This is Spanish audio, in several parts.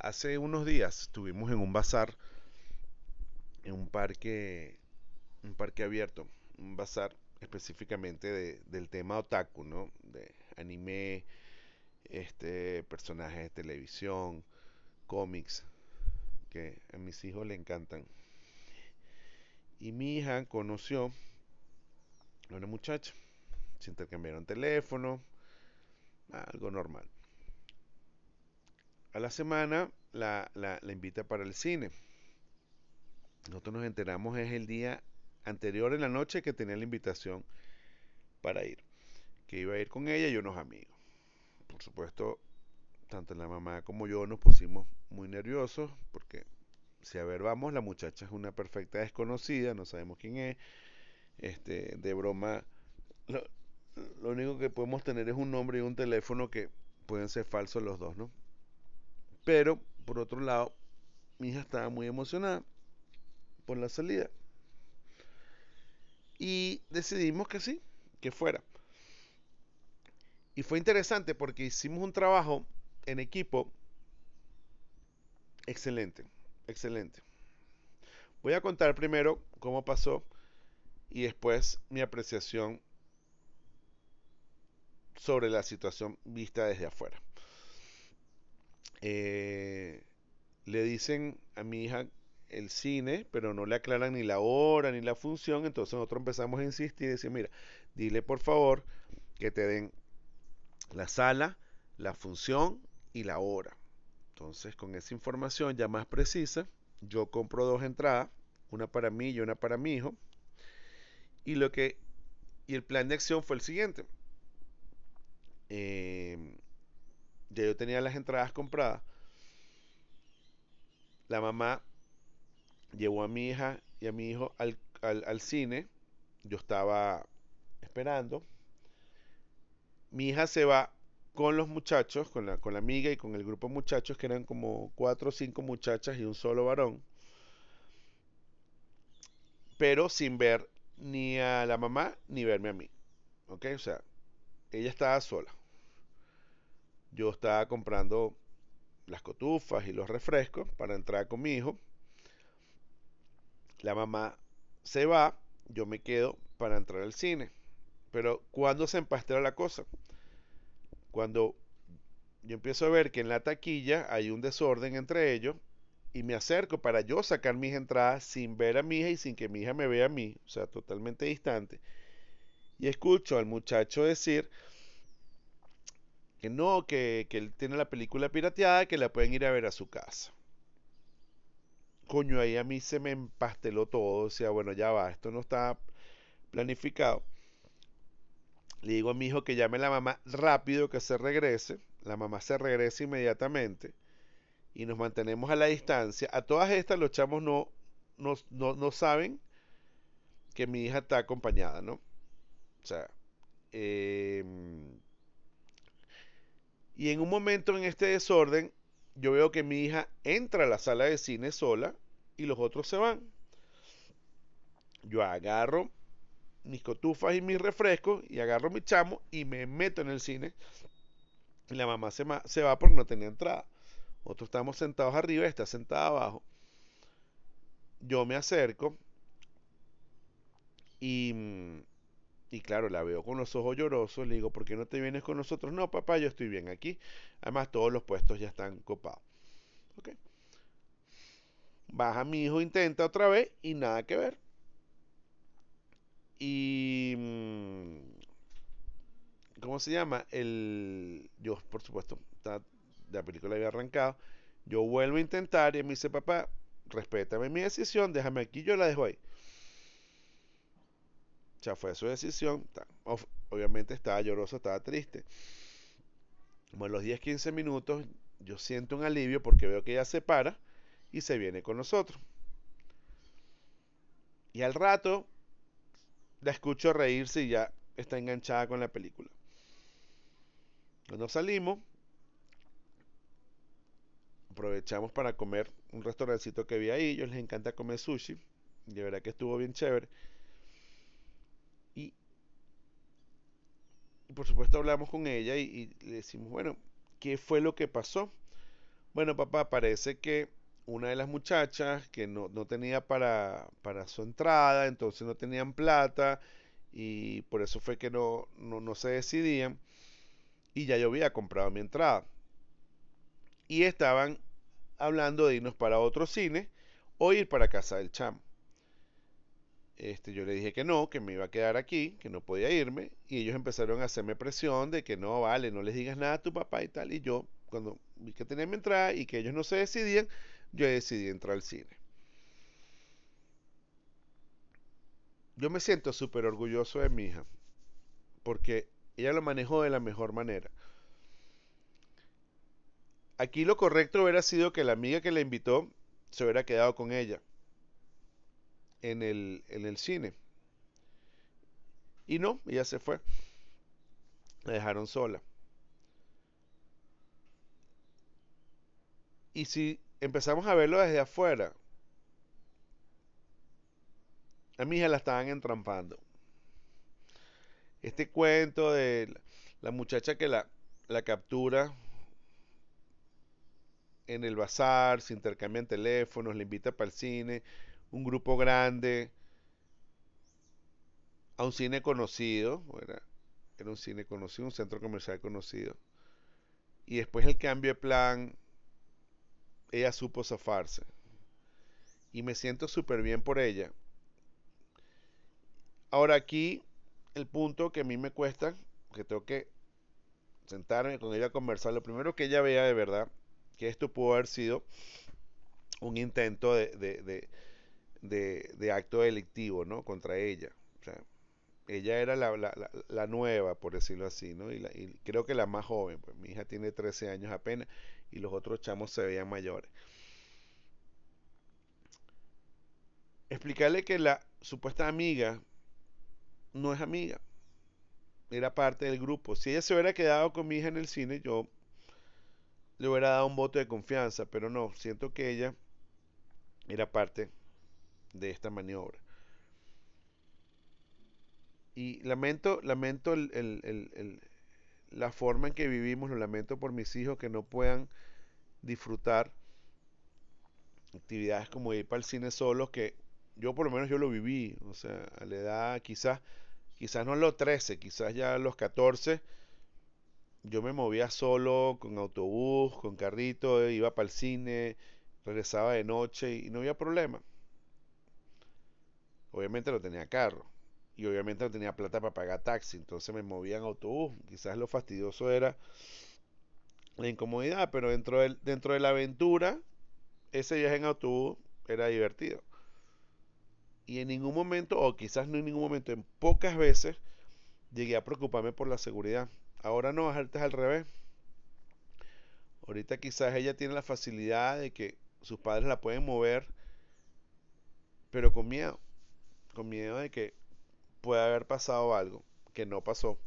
Hace unos días estuvimos en un bazar, en un parque, un parque abierto, un bazar específicamente de- del tema otaku, ¿no? De anime, este, personajes de televisión, cómics, que a mis hijos le encantan. Y mi hija conoció a una muchacha, se intercambiaron teléfono, algo normal. A la semana la, la, la invita para el cine. Nosotros nos enteramos es el día anterior en la noche que tenía la invitación para ir. Que iba a ir con ella y unos amigos. Por supuesto, tanto la mamá como yo nos pusimos muy nerviosos porque si a ver vamos, la muchacha es una perfecta desconocida, no sabemos quién es. Este, de broma, lo, lo único que podemos tener es un nombre y un teléfono que pueden ser falsos los dos, ¿no? Pero, por otro lado, mi hija estaba muy emocionada por la salida. Y decidimos que sí, que fuera. Y fue interesante porque hicimos un trabajo en equipo excelente, excelente. Voy a contar primero cómo pasó y después mi apreciación sobre la situación vista desde afuera. Eh, le dicen a mi hija el cine, pero no le aclaran ni la hora ni la función, entonces nosotros empezamos a insistir y decir, mira, dile por favor que te den la sala, la función y la hora. Entonces, con esa información ya más precisa, yo compro dos entradas, una para mí y una para mi hijo. Y lo que y el plan de acción fue el siguiente. Eh, ya yo tenía las entradas compradas. La mamá llevó a mi hija y a mi hijo al, al, cine. Yo estaba esperando. Mi hija se va con los muchachos, con la, con la amiga y con el grupo de muchachos, que eran como cuatro o cinco muchachas y un solo varón. Pero sin ver ni a la mamá ni verme a mí. ¿Ok? O sea, ella estaba sola. Yo estaba comprando las cotufas y los refrescos para entrar con mi hijo. La mamá se va, yo me quedo para entrar al cine. Pero cuando se empastela la cosa, cuando yo empiezo a ver que en la taquilla hay un desorden entre ellos y me acerco para yo sacar mis entradas sin ver a mi hija y sin que mi hija me vea a mí, o sea, totalmente distante. Y escucho al muchacho decir que no, que, que él tiene la película pirateada, que la pueden ir a ver a su casa. Coño, ahí a mí se me empasteló todo, o sea, bueno, ya va, esto no está planificado. Le digo a mi hijo que llame a la mamá rápido, que se regrese. La mamá se regresa inmediatamente y nos mantenemos a la distancia. A todas estas los chamos no, no, no, no saben que mi hija está acompañada, ¿no? O sea, eh, y en un momento en este desorden, yo veo que mi hija entra a la sala de cine sola y los otros se van. Yo agarro mis cotufas y mis refrescos y agarro mi chamo y me meto en el cine. Y la mamá se, se va porque no tenía entrada. Nosotros estamos sentados arriba, está sentada abajo. Yo me acerco y, y claro, la veo con los ojos llorosos. Le digo, ¿por qué no te vienes con nosotros? No, papá, yo estoy bien aquí. Además, todos los puestos ya están copados. Okay. Baja mi hijo, intenta otra vez y nada que ver. Y. ¿Cómo se llama? El. Yo, por supuesto, la película había arrancado. Yo vuelvo a intentar y me dice, papá, respétame mi decisión, déjame aquí, yo la dejo ahí. Ya fue su decisión. Obviamente estaba lloroso, estaba triste. Como a los 10, 15 minutos, yo siento un alivio porque veo que ella se para y se viene con nosotros. Y al rato la escucho reírse y ya está enganchada con la película. Cuando salimos, aprovechamos para comer un restaurancito que vi ahí. Ellos les encanta comer sushi. De verdad que estuvo bien chévere. Y por supuesto hablamos con ella y, le decimos, bueno, ¿qué fue lo que pasó? Bueno, papá, parece que una de las muchachas que no, no tenía para, para su entrada, entonces no tenían plata y por eso fue que no, no, no se decidían y ya yo había comprado mi entrada. Y estaban hablando de irnos para otro cine o ir para casa del chamo. Este, yo le dije que no, que me iba a quedar aquí, que no podía irme, y ellos empezaron a hacerme presión de que no, vale, no les digas nada a tu papá y tal, y yo, cuando vi que tenía mi entrada y que ellos no se decidían, yo decidí entrar al cine. Yo me siento súper orgulloso de mi hija, porque ella lo manejó de la mejor manera. Aquí lo correcto hubiera sido que la amiga que la invitó se hubiera quedado con ella en el, en el cine. Y no, ella se fue. La dejaron sola. Y si empezamos a verlo desde afuera, a mi hija la estaban entrampando. Este cuento de la muchacha que la, la captura en el bazar, se intercambian teléfonos, le invita para el cine, un grupo grande, a un cine conocido, era, era un cine conocido, un centro comercial conocido. Y después el cambio de plan, ella supo zafarse. Y me siento súper bien por ella. Ahora aquí, el punto que a mí me cuesta, que tengo que sentarme con ella a conversar, lo primero que ella vea de verdad, que esto pudo haber sido un intento de, de acto delictivo, ¿no? Contra ella. O sea, ella era la, la, la, nueva, por decirlo así, ¿no? Y, y, creo que la más joven, pues mi hija tiene 13 años apenas y los otros chamos se veían mayores. Explicarle que la supuesta amiga no es amiga, era parte del grupo. Si ella se hubiera quedado con mi hija en el cine, yo le hubiera dado un voto de confianza, pero no, siento que ella era parte de esta maniobra. Y lamento, lamento el, el, el, la forma en que vivimos, lo lamento por mis hijos que no puedan disfrutar actividades como ir para el cine solos, que yo por lo menos yo lo viví, o sea, a la edad quizás, quizás no a los 13, quizás ya a los 14, yo me movía solo, con autobús, con carrito, iba para el cine, regresaba de noche y no había problema. Obviamente no tenía carro y obviamente no tenía plata para pagar taxi, entonces me movía en autobús. Quizás lo fastidioso era la incomodidad, pero dentro, del, dentro de la aventura, ese viaje en autobús era divertido. Y en ningún momento, o quizás no en ningún momento, en pocas veces, llegué a preocuparme por la seguridad. Ahora no, es al revés. Ahorita quizás ella tiene la facilidad de que sus padres la pueden mover, pero con miedo con miedo de que pueda haber pasado algo que no pasó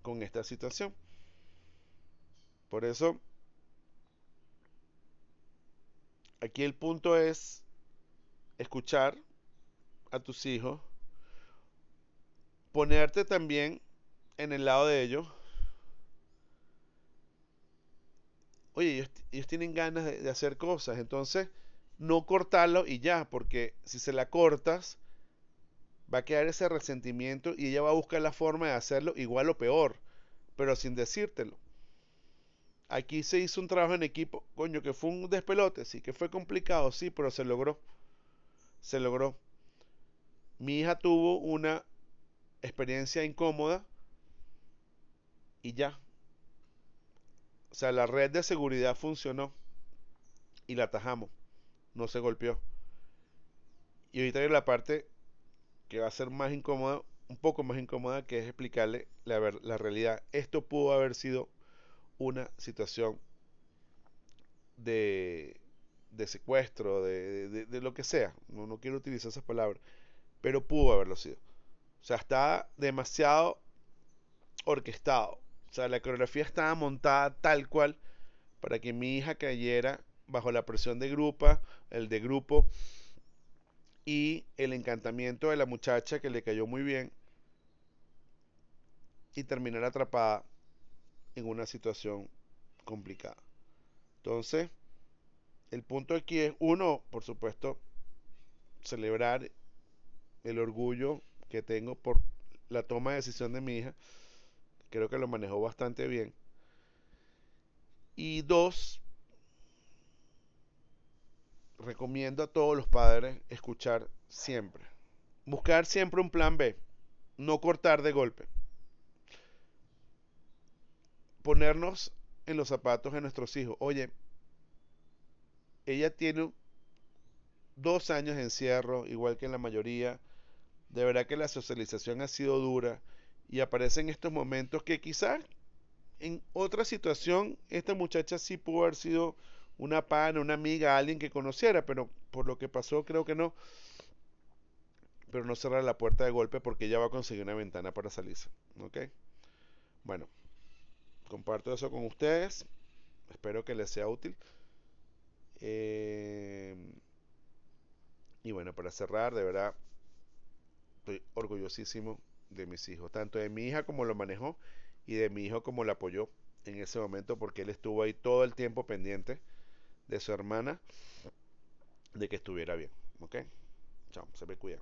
con esta situación. Por eso, aquí el punto es escuchar a tus hijos, ponerte también en el lado de ellos. Oye, ellos, tienen ganas de hacer cosas, entonces no cortarlo y ya, porque si se la cortas, va a quedar ese resentimiento y ella va a buscar la forma de hacerlo igual o peor, pero sin decírtelo. Aquí se hizo un trabajo en equipo, coño, que fue un despelote, sí, que fue complicado, sí, pero se logró. Se logró. Mi hija tuvo una experiencia incómoda y ya. O sea, la red de seguridad funcionó y la atajamos no se golpeó. Y ahorita hay la parte que va a ser más incómoda, un poco más incómoda, que es explicarle la, la realidad. Esto pudo haber sido una situación de, de secuestro, de, de, de, lo que sea. No, no quiero utilizar esas palabras, pero pudo haberlo sido. O sea, está demasiado orquestado. O sea, la coreografía estaba montada tal cual para que mi hija cayera bajo la presión de grupo, el de grupo y el encantamiento de la muchacha que le cayó muy bien y terminar atrapada en una situación complicada. Entonces, el punto aquí es, uno, por supuesto, celebrar el orgullo que tengo por la toma de decisión de mi hija. Creo que lo manejó bastante bien. Y dos, recomiendo a todos los padres escuchar siempre. Buscar siempre un plan B. No cortar de golpe. Ponernos en los zapatos de nuestros hijos. Oye, ella tiene dos años de encierro, igual que en la mayoría. De verdad que la socialización ha sido dura y aparecen estos momentos que quizás en otra situación esta muchacha sí pudo haber sido una pana, una amiga, alguien que conociera, pero por lo que pasó creo que no. Pero no cerrar la puerta de golpe porque ella va a conseguir una ventana para salirse. ¿Ok? Bueno, comparto eso con ustedes. Espero que les sea útil. Eh, y bueno, para cerrar, de verdad, estoy orgullosísimo de mis hijos, tanto de mi hija como lo manejó y de mi hijo como lo apoyó en ese momento porque él estuvo ahí todo el tiempo pendiente de su hermana de que estuviera bien. ¿Ok? Chao, se me cuidan.